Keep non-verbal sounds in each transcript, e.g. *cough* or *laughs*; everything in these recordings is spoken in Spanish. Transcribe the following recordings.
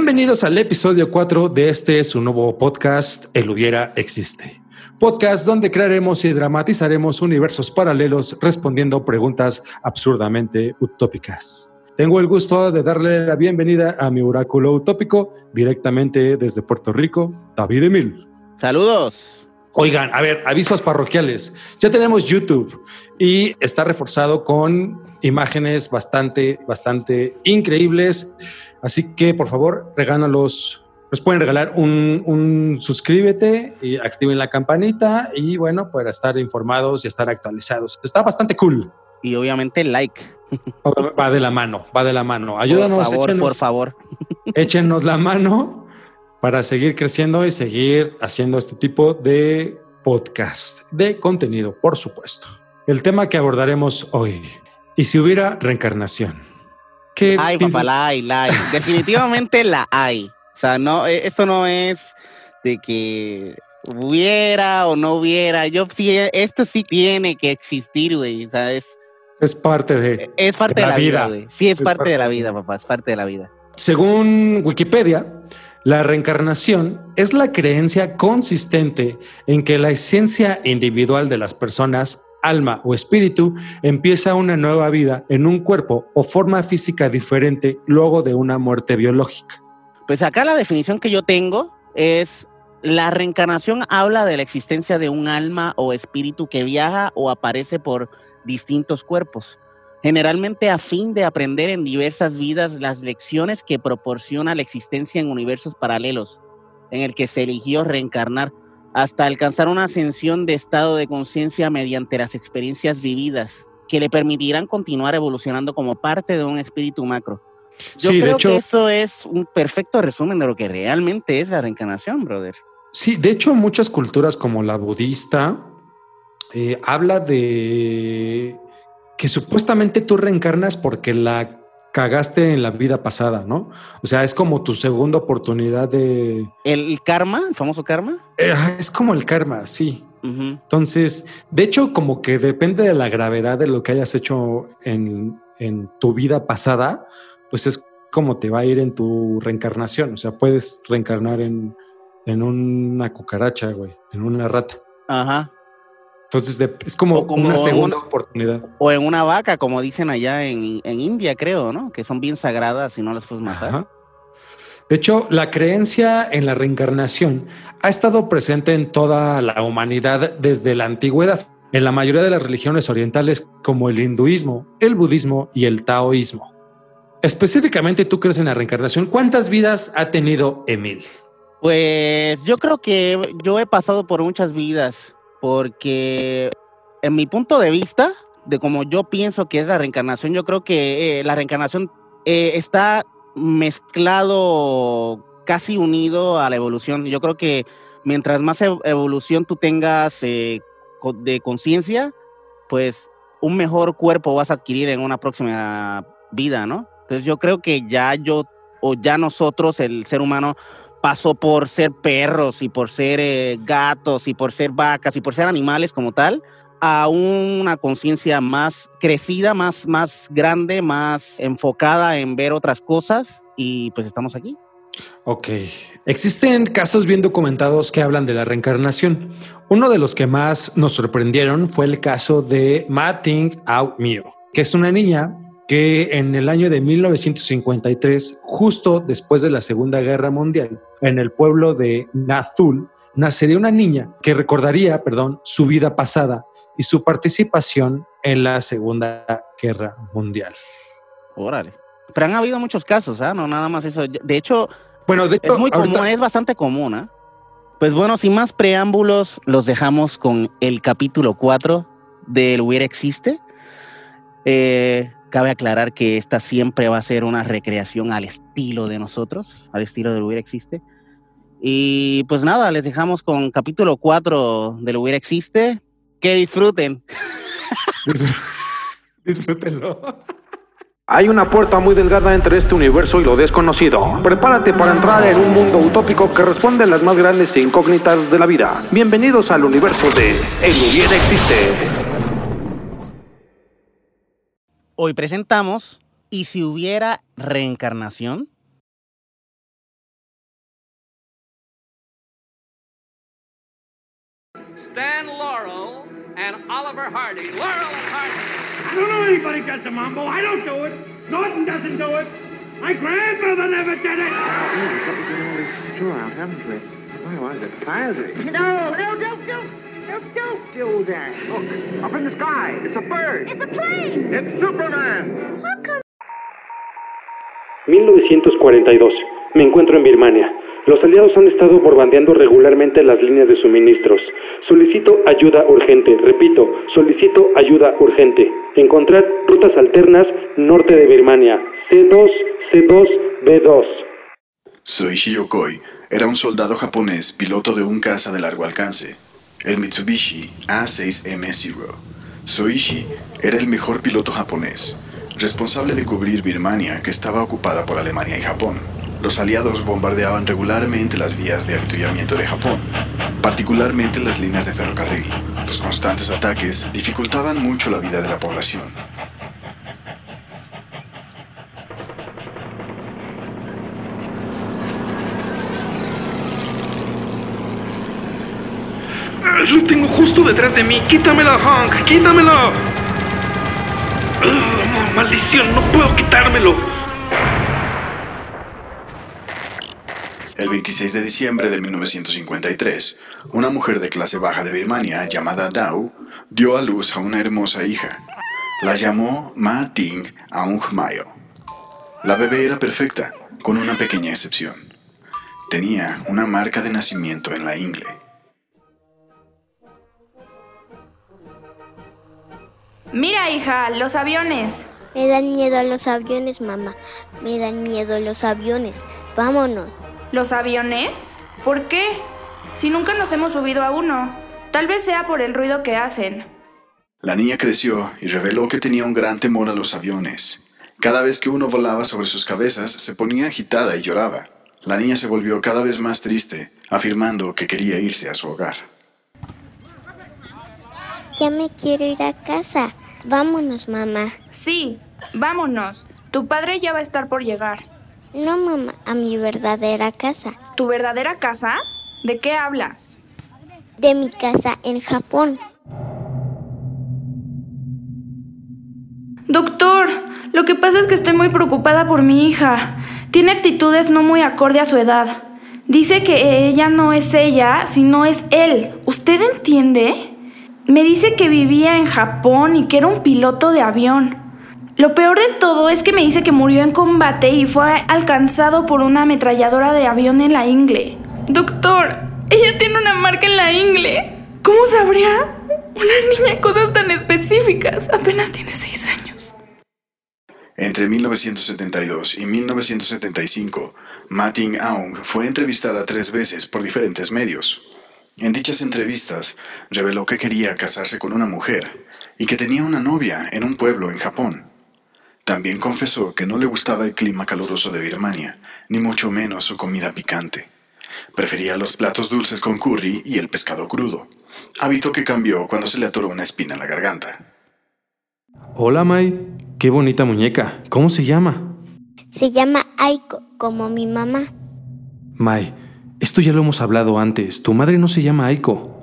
Bienvenidos al episodio 4 de este su nuevo podcast, El Hubiera Existe. Podcast donde crearemos y dramatizaremos universos paralelos respondiendo preguntas absurdamente utópicas. Tengo el gusto de darle la bienvenida a mi oráculo utópico directamente desde Puerto Rico, David Emil. Saludos. Oigan, a ver, avisos parroquiales. Ya tenemos YouTube y está reforzado con imágenes bastante, bastante increíbles. Así que por favor, regálalos. Nos pueden regalar un, un, suscríbete y activen la campanita y bueno, para estar informados y estar actualizados. Está bastante cool. Y obviamente like. *laughs* Va de la mano, va de la mano. Ayúdanos. Por favor, échenos, por favor. *laughs* Échenos la mano para seguir creciendo y seguir haciendo este tipo de podcast, de contenido, por supuesto. El tema que abordaremos hoy. ¿Y si hubiera reencarnación? ¿Qué ay, papá, la hay, la hay. Definitivamente la hay. O sea, no, e, esto no es de que hubiera o no hubiera. Yo sí, esto sí tiene que existir, güey. O sea, es, es parte de, es parte de, la, vida, güey. Sí, es, es parte, parte de la vida, papá. Es parte de la vida. Según Wikipedia, la reencarnación es la creencia consistente en que la esencia individual de las personas, alma o espíritu, empieza una nueva vida en un cuerpo o forma física diferente luego de una muerte biológica. Pues acá la definición que yo tengo es la reencarnación habla de la existencia de un alma o espíritu que viaja o aparece por distintos cuerpos generalmente a fin de aprender en diversas vidas las lecciones que proporciona la existencia en universos paralelos, en el que se eligió reencarnar, hasta alcanzar una ascensión de estado de conciencia mediante las experiencias vividas, que le permitirán continuar evolucionando como parte de un espíritu macro. Yo sí, creo hecho, que esto es un perfecto resumen de lo que realmente es la reencarnación, brother. Sí, de hecho, muchas culturas como la budista eh, habla de que supuestamente tú reencarnas porque la cagaste en la vida pasada, ¿no? O sea, es como tu segunda oportunidad de... ¿El karma? ¿El famoso karma? Eh, es como el karma, sí. Uh -huh. Entonces, de hecho, como que depende de la gravedad de lo que hayas hecho en, en tu vida pasada, pues es como te va a ir en tu reencarnación. O sea, puedes reencarnar en, en una cucaracha, güey, en una rata. Ajá. Entonces de, es como, como, una segunda una, oportunidad. O en una vaca, como dicen allá en, en, India, creo, ¿no? Que son bien sagradas y no las puedes matar. Ajá. De hecho, la creencia en la reencarnación ha estado presente en toda la humanidad desde la antigüedad, en la mayoría de las religiones orientales como el hinduismo, el budismo y el taoísmo. Específicamente, tú crees en la reencarnación. ¿Cuántas vidas ha tenido Emil? Pues yo creo que yo he pasado por muchas vidas porque en mi punto de vista, de como yo pienso que es la reencarnación, yo creo que eh, la reencarnación eh, está mezclado, casi unido a la evolución. Yo creo que mientras más evolución tú tengas eh, de conciencia, pues un mejor cuerpo vas a adquirir en una próxima vida, ¿no? Entonces yo creo que ya yo o ya nosotros, el ser humano, pasó por ser perros y por ser eh, gatos y por ser vacas y por ser animales como tal, a una conciencia más crecida, más, más grande, más enfocada en ver otras cosas y pues estamos aquí. Ok. Existen casos bien documentados que hablan de la reencarnación. Uno de los que más nos sorprendieron fue el caso de Mating Out Mio, que es una niña que en el año de 1953, justo después de la Segunda Guerra Mundial, en el pueblo de Nazul, nacería una niña que recordaría, perdón, su vida pasada y su participación en la Segunda Guerra Mundial. Órale. Pero han habido muchos casos, ¿ah? ¿eh? No nada más eso. De hecho, bueno, de hecho, es muy ahorita... común, es bastante común, ¿eh? Pues bueno, sin más preámbulos, los dejamos con el capítulo 4 del Hubiera Existe. Eh, Cabe aclarar que esta siempre va a ser una recreación al estilo de nosotros, al estilo de Hubiera Existe. Y pues nada, les dejamos con capítulo 4 de Hubiera Existe. Que disfruten. *laughs* Disfrútenlo. Hay una puerta muy delgada entre este universo y lo desconocido. Prepárate para entrar en un mundo utópico que responde a las más grandes incógnitas de la vida. Bienvenidos al universo de El Hubiera Existe. Hoy presentamos ¿Y si hubiera reencarnación? Stan Laurel and Oliver Hardy. Laurel and Hardy. I don't know anybody got the mambo. I don't do it. Norton doesn't do it. My grandmother never did it. Oh, yeah, we've got to get all this straw out, haven't we? Why it? No, no, don't, don't don't, don't do that. Look, up in the sky. It's a bird. It's a plane! It's Superman. How come 1942. Me encuentro en Birmania. Los aliados han estado bombardeando regularmente las líneas de suministros. Solicito ayuda urgente. Repito, solicito ayuda urgente. Encontrar rutas alternas norte de Birmania. C2, C2, B2. Soichi Yokoi era un soldado japonés piloto de un caza de largo alcance, el Mitsubishi A6M0. Soichi era el mejor piloto japonés, responsable de cubrir Birmania que estaba ocupada por Alemania y Japón. Los aliados bombardeaban regularmente las vías de avituallamiento de Japón, particularmente las líneas de ferrocarril. Los constantes ataques dificultaban mucho la vida de la población. Ah, Lo tengo justo detrás de mí. Quítamelo, Hank. Quítamelo. Ah, maldición, no puedo quitármelo. El 26 de diciembre de 1953, una mujer de clase baja de Birmania llamada Dao dio a luz a una hermosa hija. La llamó Ma Ting Aung Mayo. La bebé era perfecta, con una pequeña excepción. Tenía una marca de nacimiento en la ingle. Mira, hija, los aviones. Me dan miedo los aviones, mamá. Me dan miedo los aviones. Vámonos. ¿Los aviones? ¿Por qué? Si nunca nos hemos subido a uno. Tal vez sea por el ruido que hacen. La niña creció y reveló que tenía un gran temor a los aviones. Cada vez que uno volaba sobre sus cabezas, se ponía agitada y lloraba. La niña se volvió cada vez más triste, afirmando que quería irse a su hogar. Ya me quiero ir a casa. Vámonos, mamá. Sí, vámonos. Tu padre ya va a estar por llegar. No, mamá, a mi verdadera casa. ¿Tu verdadera casa? ¿De qué hablas? De mi casa en Japón. Doctor, lo que pasa es que estoy muy preocupada por mi hija. Tiene actitudes no muy acorde a su edad. Dice que ella no es ella, sino es él. ¿Usted entiende? Me dice que vivía en Japón y que era un piloto de avión. Lo peor de todo es que me dice que murió en combate y fue alcanzado por una ametralladora de avión en la ingle. Doctor, ella tiene una marca en la ingle. ¿Cómo sabría una niña cosas tan específicas? Apenas tiene seis años. Entre 1972 y 1975, Ma Ting Aung fue entrevistada tres veces por diferentes medios. En dichas entrevistas, reveló que quería casarse con una mujer y que tenía una novia en un pueblo en Japón. También confesó que no le gustaba el clima caluroso de Birmania, ni mucho menos su comida picante. Prefería los platos dulces con curry y el pescado crudo, hábito que cambió cuando se le atoró una espina en la garganta. Hola, Mai. Qué bonita muñeca. ¿Cómo se llama? Se llama Aiko, como mi mamá. Mai, esto ya lo hemos hablado antes. Tu madre no se llama Aiko.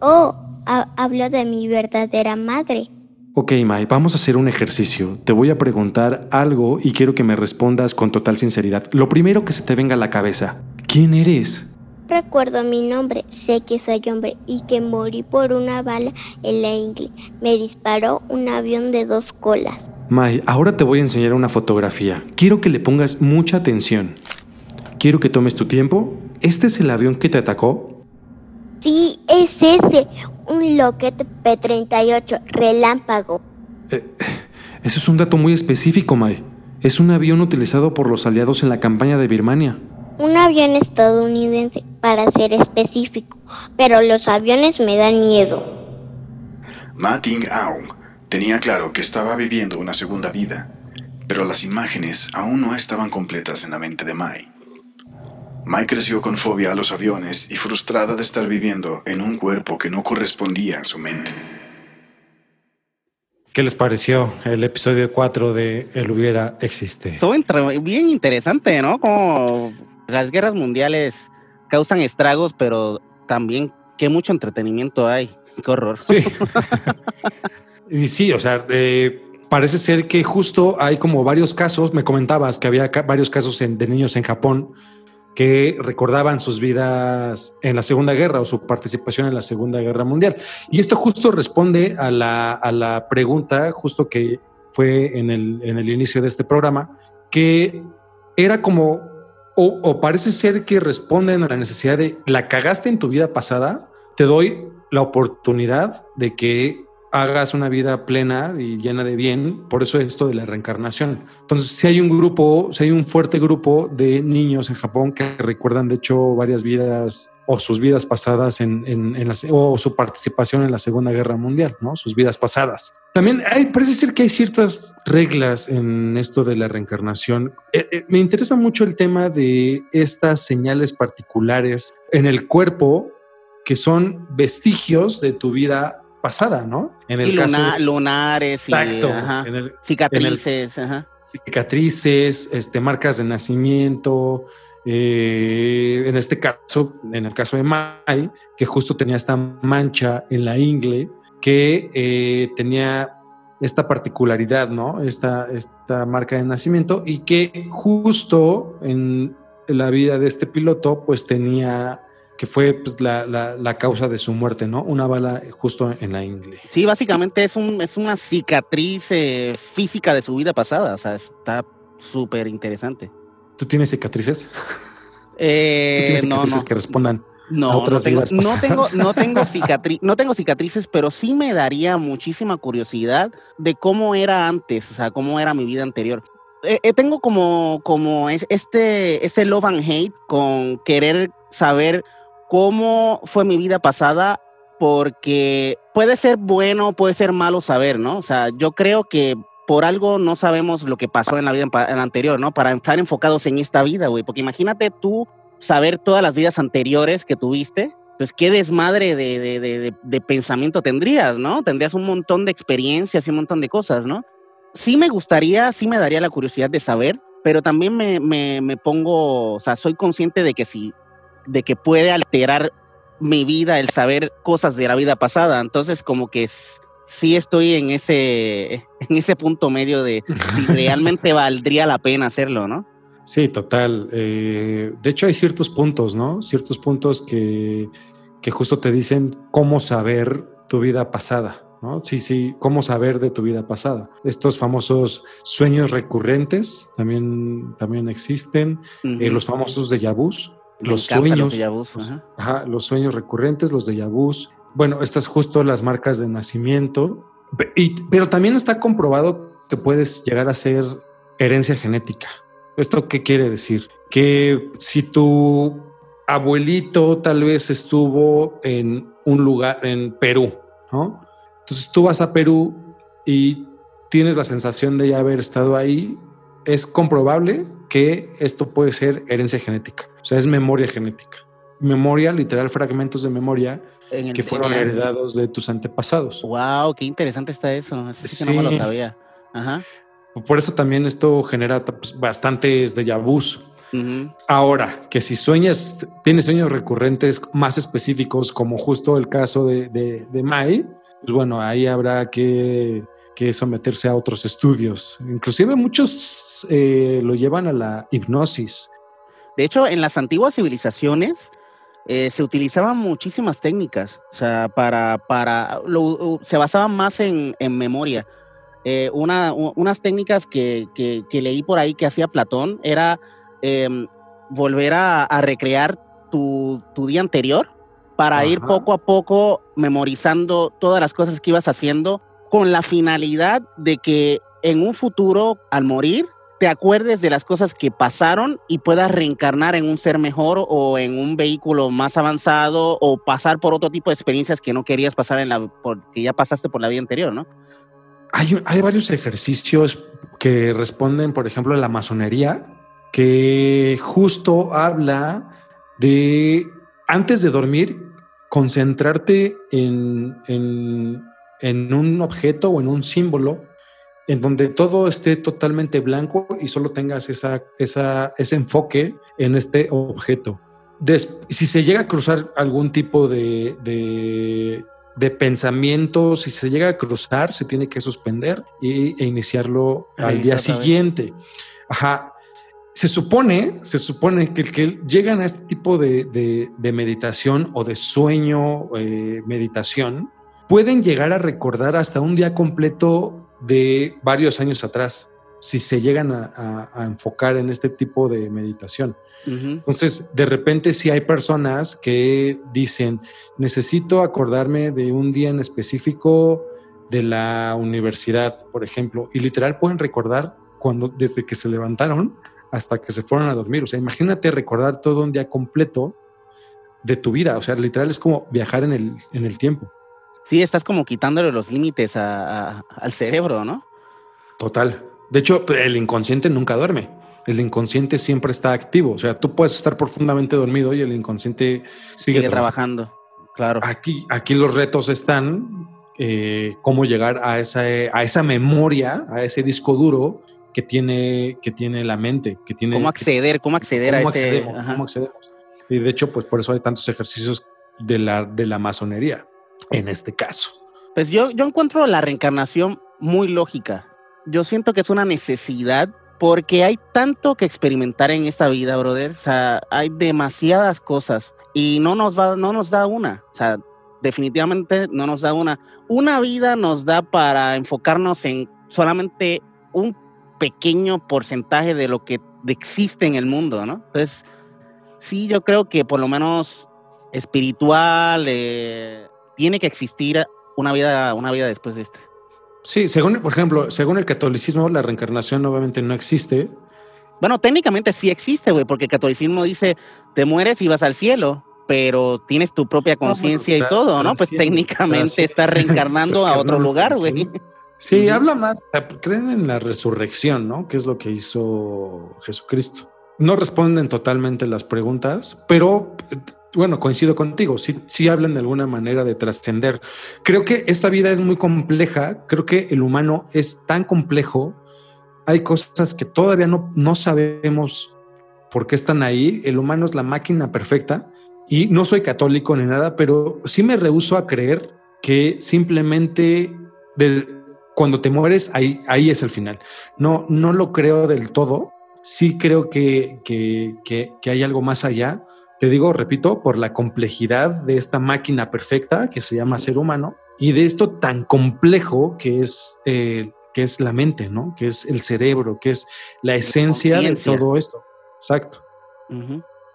Oh, ha- hablo de mi verdadera madre. Ok, Mai, vamos a hacer un ejercicio. Te voy a preguntar algo y quiero que me respondas con total sinceridad. Lo primero que se te venga a la cabeza. ¿Quién eres? Recuerdo mi nombre, sé que soy hombre y que morí por una bala en la ingle. Me disparó un avión de dos colas. Mai, ahora te voy a enseñar una fotografía. Quiero que le pongas mucha atención. Quiero que tomes tu tiempo. ¿Este es el avión que te atacó? Sí, es ese, un Lockheed P-38 relámpago. Eso es un dato muy específico, Mai. Es un avión utilizado por los aliados en la campaña de Birmania. Un avión estadounidense, para ser específico, pero los aviones me dan miedo. Ma Ting Aung tenía claro que estaba viviendo una segunda vida, pero las imágenes aún no estaban completas en la mente de Mai. Mai creció con fobia a los aviones y frustrada de estar viviendo en un cuerpo que no correspondía a su mente. ¿Qué les pareció el episodio 4 de El hubiera existe? Estuvo bien interesante, ¿no? Como las guerras mundiales causan estragos, pero también Qué mucho entretenimiento hay. Qué horror. Sí. *laughs* y sí, o sea, eh, parece ser que justo hay como varios casos, me comentabas que había varios casos de niños en Japón que recordaban sus vidas en la Segunda Guerra o su participación en la Segunda Guerra Mundial. Y esto justo responde a la, a la pregunta, justo que fue en el, en el inicio de este programa, que era como, o, o parece ser que responden a la necesidad de, la cagaste en tu vida pasada, te doy la oportunidad de que hagas una vida plena y llena de bien. Por eso esto de la reencarnación. Entonces, si hay un grupo, si hay un fuerte grupo de niños en Japón que recuerdan, de hecho, varias vidas o sus vidas pasadas en, en, la, o su participación en la Segunda Guerra Mundial, ¿no? Sus vidas pasadas. También hay, parece ser que hay ciertas reglas en esto de la reencarnación. Eh, eh, me interesa mucho el tema de estas señales particulares en el cuerpo que son vestigios de tu vida pasada, ¿no? En el caso lunares y cicatrices, cicatrices, este, marcas de nacimiento. Eh, en este caso, en el caso de Mai, que justo tenía esta mancha en la ingle, que eh, tenía esta particularidad, ¿no? Esta, esta marca de nacimiento y que justo en la vida de este piloto, pues tenía que fue pues, la, la, causa de su muerte, ¿no? Una bala justo en la ingle. Sí, básicamente es, un, es una cicatriz eh, física de su vida pasada, o sea, está súper interesante. ¿Tú tienes cicatrices? Eh, ¿Tú tienes cicatrices que respondan no, a otras no tengo, vidas no tengo, no *laughs* tengo, no tengo cicatrices, pero sí me daría muchísima curiosidad de cómo era antes, o sea, cómo era mi vida anterior. Eh, eh, tengo como, como este, este love and hate con querer saber cómo fue mi vida pasada, porque puede ser bueno, puede ser malo saber, ¿no? O sea, yo creo que por algo no sabemos lo que pasó en la vida anterior, ¿no? Para estar enfocados en esta vida, güey. Porque imagínate tú saber todas las vidas anteriores que tuviste, pues qué desmadre de, de, de, de, pensamiento tendrías, ¿no? Tendrías un montón de experiencias y un montón de cosas, ¿no? Sí me gustaría, sí me daría la curiosidad de saber, pero también me, me, me pongo, o sea, soy consciente de que si de que puede alterar mi vida el saber cosas de la vida pasada. Entonces, como que sí estoy en ese, *laughs* en ese punto medio de si *laughs* realmente valdría la pena hacerlo, ¿no? Sí, total. Eh, de hecho, hay ciertos puntos, ¿no? Ciertos puntos que, que justo te dicen cómo saber tu vida pasada. ¿No? Sí, sí, cómo saber de tu vida pasada. Estos famosos sueños recurrentes también, también existen, eh, los famosos de vus, los sueños, los, ajá. los sueños recurrentes, los de yabús. Bueno, estas justo las marcas de nacimiento, y, pero también está comprobado que puedes llegar a ser herencia genética. ¿Esto qué quiere decir? Que si tu abuelito tal vez estuvo en un lugar en Perú, ¿no? Entonces tú vas a Perú y tienes la sensación de ya haber estado ahí, es comprobable que esto puede ser herencia genética. O sea, es memoria genética. Memoria, literal, fragmentos de memoria que fueron heredados de tus antepasados. Wow, qué interesante está eso. sí, no me lo sabía. Ajá. Por eso también esto genera pues, bastantes de vus. Ahora, que si sueñas, tienes sueños recurrentes más específicos, como justo el caso de, de, Mai, pues bueno, ahí habrá que, que, someterse a otros estudios. Inclusive muchos eh, lo llevan a la hipnosis. De hecho, en las antiguas civilizaciones eh, se utilizaban muchísimas técnicas, o sea, para, para, se basaban más en, memoria. Eh, una, unas técnicas que, que, leí por ahí que hacía Platón era em, volver a, recrear tu, tu, día anterior para ir poco a poco memorizando todas las cosas que ibas haciendo con la finalidad de que en un futuro, al morir, te acuerdes de las cosas que pasaron y puedas reencarnar en un ser mejor o en un vehículo más avanzado o pasar por otro tipo de experiencias que no querías pasar en la, porque ya pasaste por la vida anterior, ¿no? Hay, hay varios ejercicios que responden, por ejemplo, a la masonería, que justo habla de, antes de dormir, concentrarte en, en, en un objeto o en un símbolo en donde todo esté totalmente blanco y solo tengas esa, esa, ese enfoque en este objeto. si se llega a cruzar algún tipo de, de, de, pensamiento, si se llega a cruzar, se tiene que suspender y, e iniciarlo al día siguiente. Ajá. Se supone, se supone que, que llegan a este tipo de, de meditación o de sueño, eh, meditación, pueden llegar a recordar hasta un día completo de varios años atrás, si se llegan a, enfocar en este tipo de meditación. Entonces, de repente si hay personas que dicen, necesito acordarme de un día en específico de la universidad, por ejemplo, y literal pueden recordar cuando desde que se levantaron hasta que se fueron a dormir. O sea, imagínate recordar todo un día completo de tu vida. O sea, literal es como viajar en el, en el tiempo. Sí, estás como quitándole los límites al cerebro, ¿no? Total. De hecho, el inconsciente nunca duerme. El inconsciente siempre está activo. O sea, tú puedes estar profundamente dormido y el inconsciente sigue, trabajando. Claro. Aquí, aquí los retos están eh, cómo llegar a esa, a esa memoria, a ese disco duro que tiene, que tiene la mente, que tiene. ¿Cómo acceder? ¿Cómo acceder a ese? Accedemos, ¿Cómo accedemos? Y de hecho, pues por eso hay tantos ejercicios de la, de la masonería en este caso? Pues yo, yo encuentro la reencarnación muy lógica. Yo siento que es una necesidad porque hay tanto que experimentar en esta vida, brother. O sea, hay demasiadas cosas y no nos, va, no nos da una. O sea, definitivamente no nos da una. Una vida nos da para enfocarnos en solamente un pequeño porcentaje de lo que existe en el mundo, ¿no? Entonces, sí, yo creo que por lo menos espiritual, eh, tiene que existir una vida, una vida después de esta. Sí, según, por ejemplo, según el catolicismo, la reencarnación obviamente no existe. Bueno, técnicamente sí existe, güey, porque el catolicismo dice, te mueres y vas al cielo, pero tienes tu propia conciencia y todo, ¿no? Pues técnicamente estás reencarnando a otro lugar, güey. Sí, habla más, creen en la resurrección, ¿no? Que es lo que hizo Jesucristo. No responden totalmente las preguntas, pero bueno, coincido contigo, sí, hablan de alguna manera de trascender. Creo que esta vida es muy compleja, creo que el humano es tan complejo, hay cosas que todavía no, no sabemos por qué están ahí, el humano es la máquina perfecta y no soy católico ni nada, pero sí me rehuso a creer que simplemente cuando te mueres ahí, ahí es el final. No, no lo creo del todo, sí creo que, que, que hay algo más allá te digo, repito, por la complejidad de esta máquina perfecta que se llama ser humano y de esto tan complejo que es, eh, que es la mente, ¿no? Que es el cerebro, que es la esencia de todo esto. Exacto.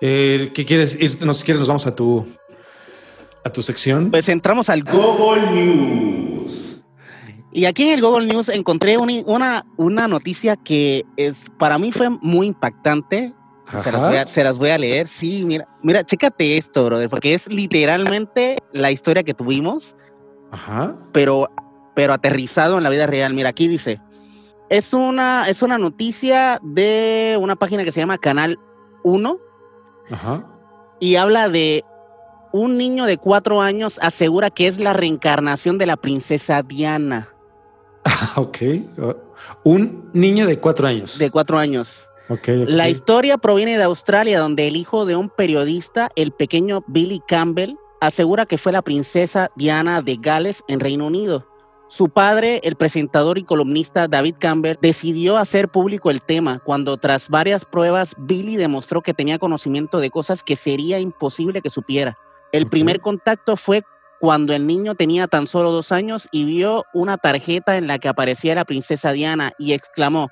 Eh, ¿Qué quieres ir? No, si quieres, nos vamos a tu, a tu sección. Pues entramos al Google News. Y aquí en el Google News encontré una, una noticia que es, para mí fue muy impactante se las, voy a, leer. Sí, mira, mira, chécate esto, brother, porque es literalmente la historia que tuvimos, Ajá. Pero, pero aterrizado en la vida real. Mira, aquí dice, es una, es una noticia de una página que se llama Canal 1. Ajá. Y habla de un niño de cuatro años asegura que es la reencarnación de la princesa Diana. *laughs* ok. Un niño de cuatro años. De cuatro años. La historia proviene de Australia, donde el hijo de un periodista, el pequeño Billy Campbell, asegura que fue la princesa Diana de Gales en Reino Unido. Su padre, el presentador y columnista David Campbell, decidió hacer público el tema cuando tras varias pruebas Billy demostró que tenía conocimiento de cosas que sería imposible que supiera. El primer contacto fue cuando el niño tenía tan solo dos años y vio una tarjeta en la que aparecía la princesa Diana y exclamó,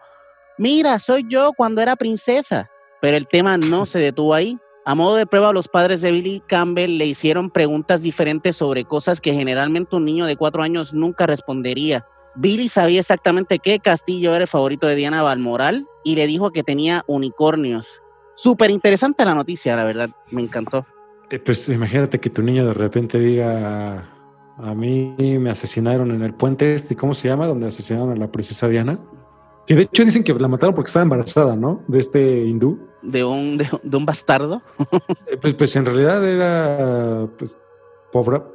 mira, soy yo cuando era princesa. Pero el tema no se detuvo ahí. A modo de prueba, los padres de Billy Campbell le hicieron preguntas diferentes sobre cosas que generalmente un niño de cuatro años nunca respondería. Billy sabía exactamente qué castillo era el favorito de Diana Balmoral y le dijo que tenía unicornios. Súper interesante la noticia, la verdad, me encantó. Eh, pues imagínate que tu niño de repente diga, a mí me asesinaron en el puente este, ¿cómo se llama? Donde asesinaron a la princesa Diana. Que de hecho dicen que la mataron porque estaba embarazada, ¿no? De este hindú. De un, de, un bastardo. *laughs* Eh, pues, pues, en realidad era pues,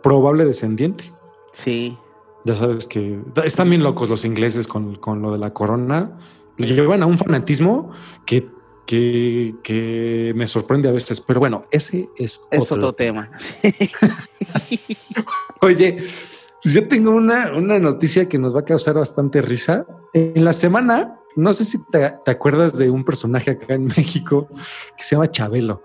probable descendiente. Sí. Ya sabes que están bien locos los ingleses con, lo de la corona. Le llevan a un fanatismo que, que, que me sorprende a veces. Pero bueno, ese es, Es otro. otro tema. *laughs* Oye, yo tengo una, una noticia que nos va a causar bastante risa. En la semana, no sé si te, te acuerdas de un personaje acá en *laughs* México que se llama Chabelo.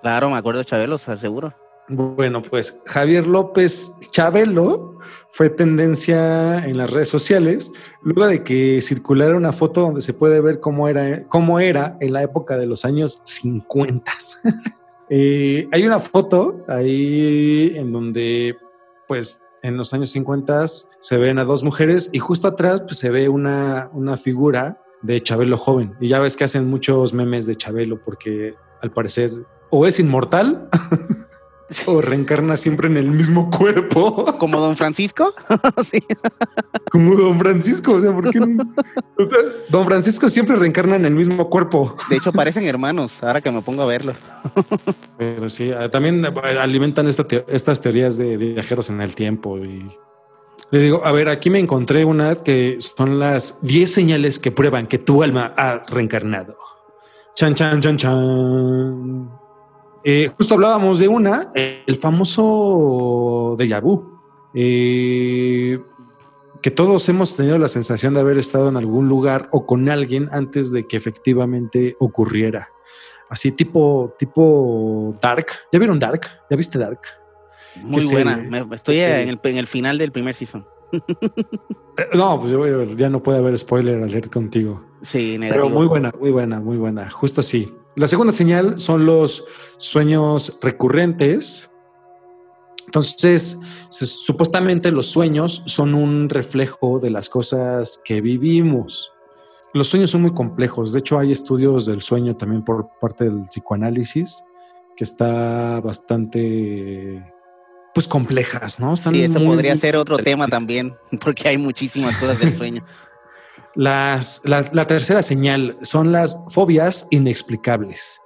Claro, me acuerdo de Chabelo, seguro. Bueno, pues Javier López Chabelo fue tendencia en las redes sociales luego de que circulara una foto donde se puede ver cómo era, cómo era en la época de los años 50. *laughs* Eh, hay una foto ahí en donde, pues, en los años 50 se ven a dos mujeres y justo atrás pues, se ve una, una figura de Chabelo joven. Y ya ves que hacen muchos memes de Chabelo porque al parecer o es inmortal *laughs* *laughs* o reencarna siempre en el mismo cuerpo. *laughs* ¿Como Don Francisco? *laughs* sí. Como Don Francisco. O sea, ¿por qué? Don Francisco siempre reencarna en el mismo cuerpo. De hecho, parecen hermanos, ahora que me pongo a verlo. Pero sí, eh, también alimentan esta te estas teorías de viajeros en el tiempo. Y le digo, a ver, aquí me encontré una que son las 10 señales que prueban que tu alma ha reencarnado. Chan, chan, chan, chan. Eh, justo hablábamos de una, el famoso déjà vu. Eh, que todos hemos tenido la sensación de haber estado en algún lugar o con alguien antes de que efectivamente ocurriera. Así tipo, tipo Dark. ¿Ya vieron Dark? ¿Ya viste Dark? Muy buena. Me, estoy en el, en el, final del primer season. *laughs* no, pues ya no puede haber spoiler alert contigo. Sí, negativo. Pero muy buena, muy buena, muy buena. Justo así. La segunda señal son los sueños recurrentes. Entonces, supuestamente los sueños son un reflejo de las cosas que vivimos. Los sueños son muy complejos. De hecho, hay estudios del sueño también por parte del psicoanálisis que está bastante, pues, complejas, ¿no? Están sí, eso muy, podría ser otro tema también, *laughs* porque hay muchísimas cosas del sueño. *laughs* Las, la, tercera señal son las fobias inexplicables.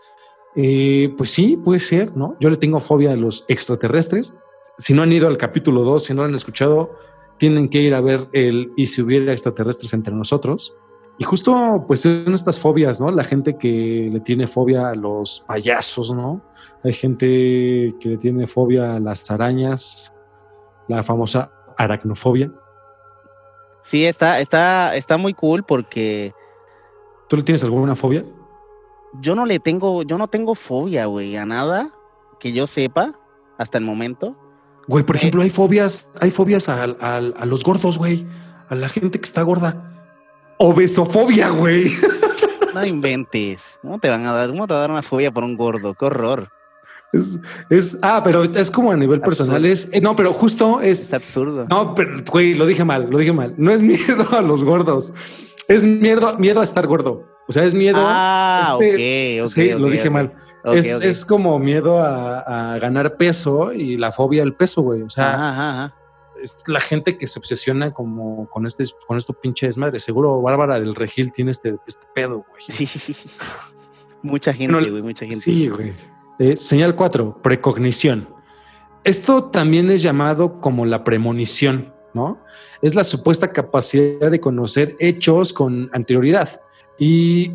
Eh, pues sí, puede ser, ¿no? Yo le tengo fobia a los extraterrestres. Si no han ido al capítulo 2, si no lo han escuchado, tienen que ir a ver el y si hubiera extraterrestres entre nosotros. Y justo, pues son estas fobias, ¿no? La gente que le tiene fobia a los payasos, ¿no? Hay gente que le tiene fobia a las arañas, la famosa aracnofobia. Sí, está, está, está muy cool porque. ¿Tú le tienes alguna fobia? Yo no le tengo, yo no tengo fobia, güey, a nada que yo sepa hasta el momento. Güey, por ejemplo, hay fobias, hay fobias a, a, a los gordos, güey, a la gente que está gorda. Obesofobia, güey. *laughs* No inventes. ¿Cómo te van a dar? ¿Cómo te va a dar una fobia por un gordo? Qué horror. Es, es, ah, pero es como a nivel personal. Es, eh, no, pero justo es. Es absurdo. No, pero güey, lo dije mal, lo dije mal. No es *laughs* miedo a los gordos. Es miedo, miedo a estar gordo. O sea, es miedo. Ah, este. Sí, okay, lo dije mal. es, es, como miedo a, a, ganar peso y la fobia al peso, güey. O sea, ajá, ajá. es la gente que se obsesiona como con este, con esto pinche desmadre. Seguro Bárbara del Regil tiene este, este pedo, güey. Sí. *laughs* mucha gente, güey, mucha gente. Sí, güey. Eh, señal 4, precognición. Esto también es llamado como la premonición, ¿no? Es la supuesta capacidad de conocer hechos con anterioridad. Y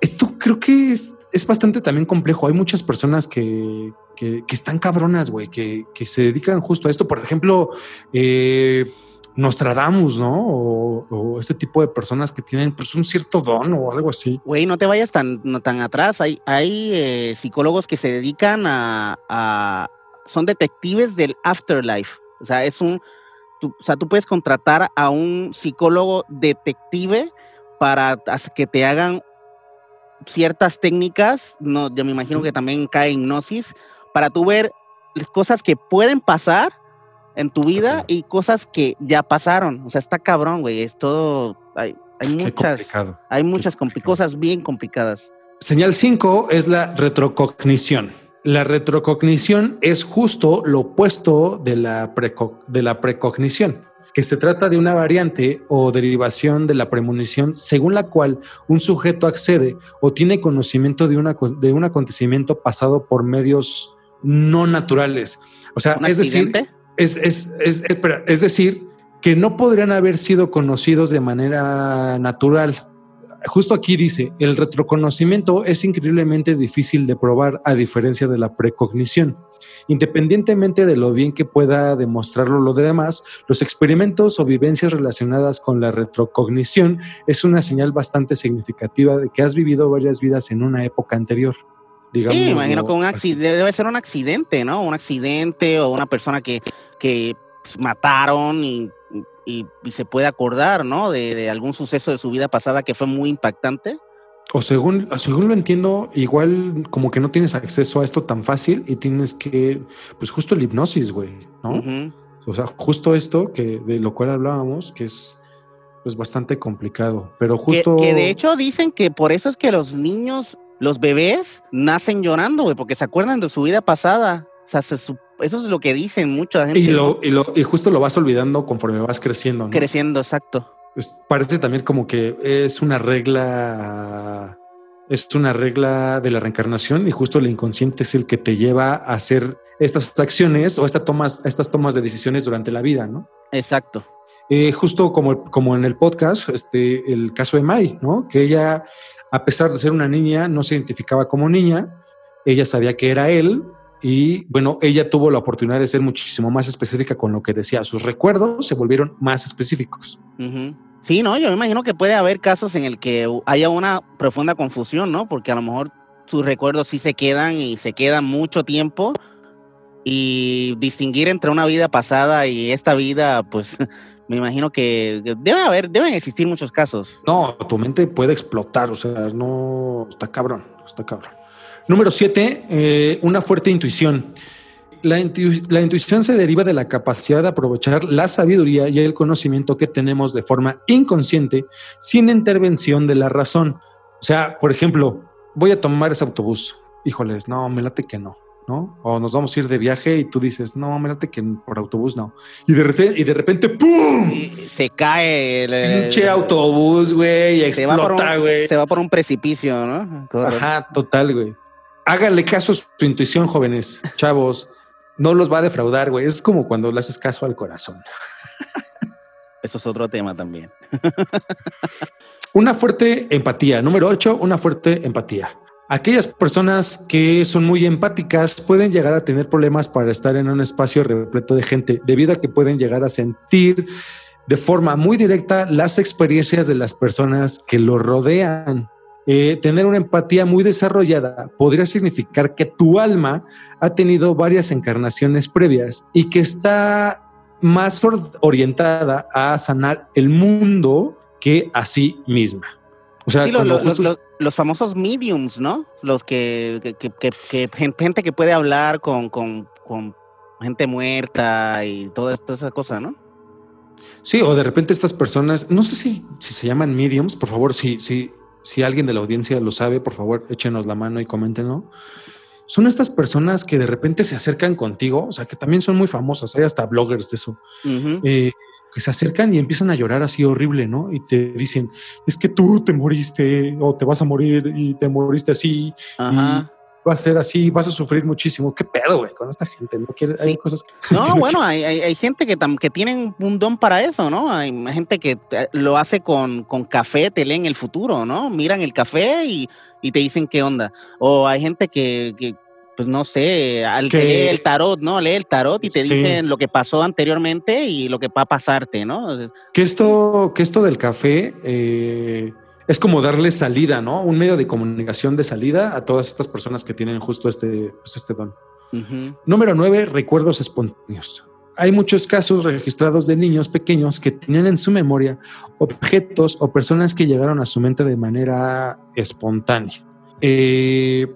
esto creo que es, es bastante también complejo. Hay muchas personas que, que, que están cabronas, güey, que, que, se dedican justo a esto. Por ejemplo, eh, Nostradamus, ¿no? O, este tipo de personas que tienen pues, un cierto don o algo así. Güey, no te vayas tan, tan atrás. Hay, hay eh, psicólogos que se dedican a, a, Son detectives del afterlife. O sea, es un. Tú, o sea, tú puedes contratar a un psicólogo detective para que te hagan ciertas técnicas. No, yo me imagino que también cae hipnosis para tú ver cosas que pueden pasar en tu vida y cosas que ya pasaron. O sea, está cabrón, güey. Es todo. Hay, hay muchas. Hay muchas cosas bien complicadas. Señal 5 es la retrocognición. La retrocognición es justo lo opuesto de la, preco de la precognición, que se trata de una variante o derivación de la premonición según la cual un sujeto accede o tiene conocimiento de, una, de un acontecimiento pasado por medios no naturales. O sea, es decir, es, es, es, es decir, que no podrían haber sido conocidos de manera natural. justo aquí dice, el retroconocimiento es increíblemente difícil de probar a diferencia de la precognición. Independientemente de lo bien que pueda demostrarlo lo demás, los experimentos o vivencias relacionadas con la retrocognición es una señal bastante significativa de que has vivido varias vidas en una época anterior. Digamos, sí, imagino que un accidente, debe ser un accidente, ¿no? Un accidente o una persona que, que mataron y, y, y se puede acordar, ¿no? De, de, algún suceso de su vida pasada que fue muy impactante. O según, según lo entiendo, igual como que no tienes acceso a esto tan fácil y tienes que, pues justo el hipnosis, güey, ¿no? Uh -huh. O sea, justo esto que de lo cual hablábamos, que es pues bastante complicado, pero justo... Que, que de hecho dicen que por eso es que los niños, los bebés, nacen llorando, güey, porque se acuerdan de su vida pasada. O sea, se, eso es lo que dicen mucha gente. Y, lo, y, lo, y justo lo vas olvidando conforme vas creciendo, ¿no? Creciendo, exacto. Pues parece también como que es una regla, es una regla de la reencarnación y justo el inconsciente es el que te lleva a hacer estas acciones o esta tomas, estas tomas de decisiones durante la vida, ¿no? Exacto. Eh, justo como, como en el podcast, este, el caso de Mai, ¿no? Que ella, a pesar de ser una niña, no se identificaba como niña, ella sabía que era él, y bueno, ella tuvo la oportunidad de ser muchísimo más específica con lo que decía. Sus recuerdos se volvieron más específicos. Uh. Sí, no, yo me imagino que puede haber casos en el que haya una profunda confusión, ¿no? Porque a lo mejor sus recuerdos sí se quedan y se quedan mucho tiempo y distinguir entre una vida pasada y esta vida, pues me imagino que debe haber, deben existir muchos casos. No, tu mente puede explotar, o sea, no, está cabrón, está cabrón. Número siete, eh, una fuerte intuición. La, la, intuición se deriva de la capacidad de aprovechar la sabiduría y el conocimiento que tenemos de forma inconsciente sin intervención de la razón. O sea, por ejemplo, voy a tomar ese autobús. Híjoles, no, me late que no, ¿no? O nos vamos a ir de viaje y tú dices, no, me late que por autobús no. Y de repente, y de repente ¡pum! Y se cae el pinche autobús, güey, explota, güey. Se va por un precipicio, ¿no? Ajá, total, güey. Háganle caso a su intuición, jóvenes, chavos. No los va a defraudar, güey. Es como cuando le haces caso al corazón. *laughs* Eso es otro tema también. una fuerte empatía. Número 8, una fuerte empatía. Aquellas personas que son muy empáticas pueden llegar a tener problemas para estar en un espacio repleto de gente, debido a que pueden llegar a sentir de forma muy directa las experiencias de las personas que lo rodean. Eh, tener una empatía muy desarrollada podría significar que tu alma ha tenido varias encarnaciones previas y que está más orientada a sanar el mundo que a sí misma. O sea, sí, los, los, los, los, famosos mediums, ¿no? Los que, que, que, que gente que puede hablar con, con, con, gente muerta y toda, toda esa cosa, ¿no? Sí, o de repente estas personas, no sé si, si se llaman mediums, por favor, si, si, si alguien de la audiencia lo sabe, por favor, échenos la mano y coméntenos. Son estas personas que de repente se acercan contigo, o sea, que también son muy famosas, hay hasta bloggers de eso, uh -huh. eh, que se acercan y empiezan a llorar así horrible, ¿no? Y te dicen, es que tú te moriste o te vas a morir y te moriste así. Ajá. Y va a ser así, vas a sufrir muchísimo. ¿Qué pedo, güey? Con esta gente, ¿no? Quiere, sí. Hay cosas que, No, *laughs* que bueno, no hay, hay, hay, gente que, que tienen un don para eso, ¿no? Hay gente que lo hace con, con café, te leen el futuro, ¿no? Miran el café y, y te dicen qué onda. O hay gente que, que pues no sé, al que lee el tarot, ¿no? Lee el tarot y te sí. dicen lo que pasó anteriormente y lo que va a pasarte, ¿no? Que esto, que esto del café eh, es como darle salida, ¿no? Un medio de comunicación de salida a todas estas personas que tienen justo este, pues este don. Uh -huh. Número nueve, recuerdos espontáneos. Hay muchos casos registrados de niños pequeños que tienen en su memoria objetos o personas que llegaron a su mente de manera espontánea. Eh,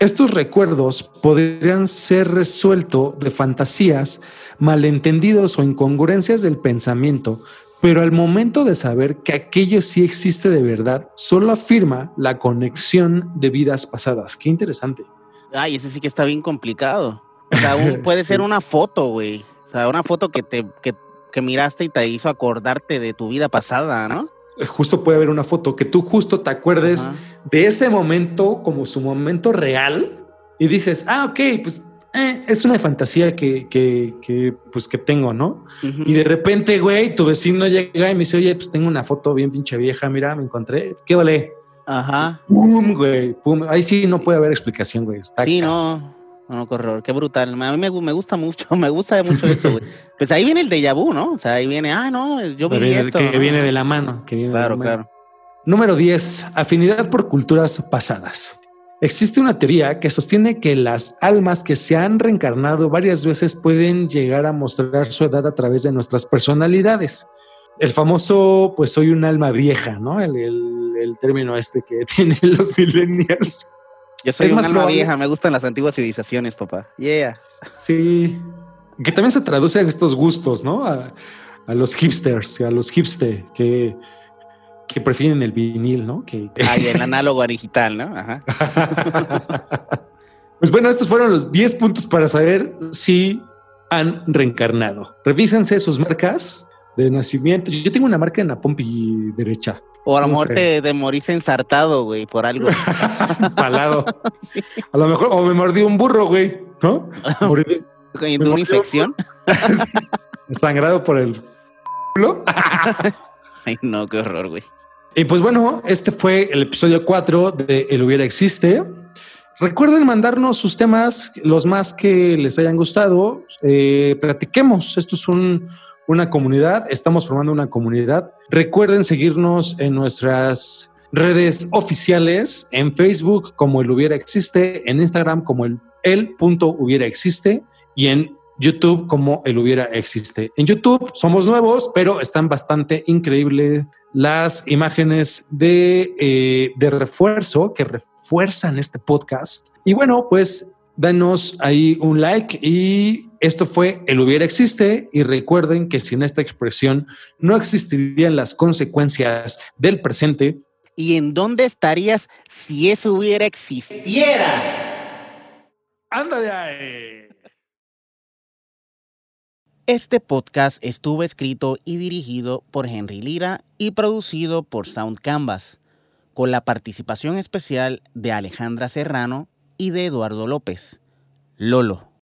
estos recuerdos podrían ser resueltos de fantasías, malentendidos o incongruencias del pensamiento, pero al momento de saber que aquello sí existe de verdad, solo afirma la conexión de vidas pasadas. Qué interesante. Ay, ese sí que está bien complicado. O sea, un, *laughs* puede sí. ser una foto, güey. O sea, una foto que te que, que miraste y te hizo acordarte de tu vida pasada, ¿no? Justo puede haber una foto que tú justo te acuerdes Ajá. de ese momento como su momento real y dices, ah, ok, pues eh, es una fantasía que, que, que, pues que tengo, ¿no? Y de repente, güey, tu vecino llega y me dice, oye, pues tengo una foto bien pinche vieja, mira, me encontré, ¿qué vale? Ajá. Pum, güey, pum. Ahí sí no puede haber explicación, güey. Está Sí, ca- no. No, qué horror, qué brutal. A mí me, gu- me gusta mucho, *laughs* me gusta mucho eso, güey. Pues ahí viene el déjà vu, ¿no? O sea, ahí viene, ah, no, yo viví viene, esto. que ¿no? viene de la mano. Que viene de Claro, la mano. claro. Número 10. Afinidad por culturas pasadas. Existe una teoría que sostiene que las almas que se han reencarnado varias veces pueden llegar a mostrar su edad a través de nuestras personalidades. El famoso, pues soy un alma vieja, ¿no? El, el- el término este que *laughs* tienen los millennials. Yo soy Es un más alma probable- vieja, me gustan las antiguas civilizaciones, papá. Yeah. Sí. Que también se traduce a estos gustos, ¿no? A, a los hipsters, a los hipster que, que prefieren el vinil, ¿no? Que, Ay, el *laughs* análogo a digital, ¿no? Ajá. *laughs* Pues bueno, estos fueron los 10 puntos para saber si han reencarnado. Revísense sus marcas de nacimiento. Yo tengo una marca en la pompi derecha. O a lo No mejor sé. te, te moriste ensartado, güey, por algo. *laughs* Palado. A lo mejor, o me mordió un burro, güey, ¿no? *laughs* Morí ¿Y de una infección? *laughs* sangrado por el culo. Ay, no, qué horror, güey. Y pues bueno, este fue el episodio 4 de El Hubiera Existe. Recuerden mandarnos sus temas, los más que les hayan gustado. Eh, platiquemos. Esto es un- una comunidad. Estamos formando una comunidad. Recuerden seguirnos en nuestras redes oficiales, en Facebook como El Hubiera Existe, en Instagram como el, el punto Hubiera Existe y en YouTube como El Hubiera Existe. En YouTube somos nuevos, pero están bastante increíbles las imágenes de, eh, de refuerzo que refuerzan este podcast. Y bueno, pues danos ahí un like y esto fue El Hubiera Existe y recuerden que sin esta expresión no existirían las consecuencias del presente. ¿Y en dónde estarías si eso hubiera existiera? ¡Anda de ahí! Este podcast estuvo escrito y dirigido por Henry Lira y producido por Sound Canvas, con la participación especial de Alejandra Serrano y de Eduardo López. Lolo.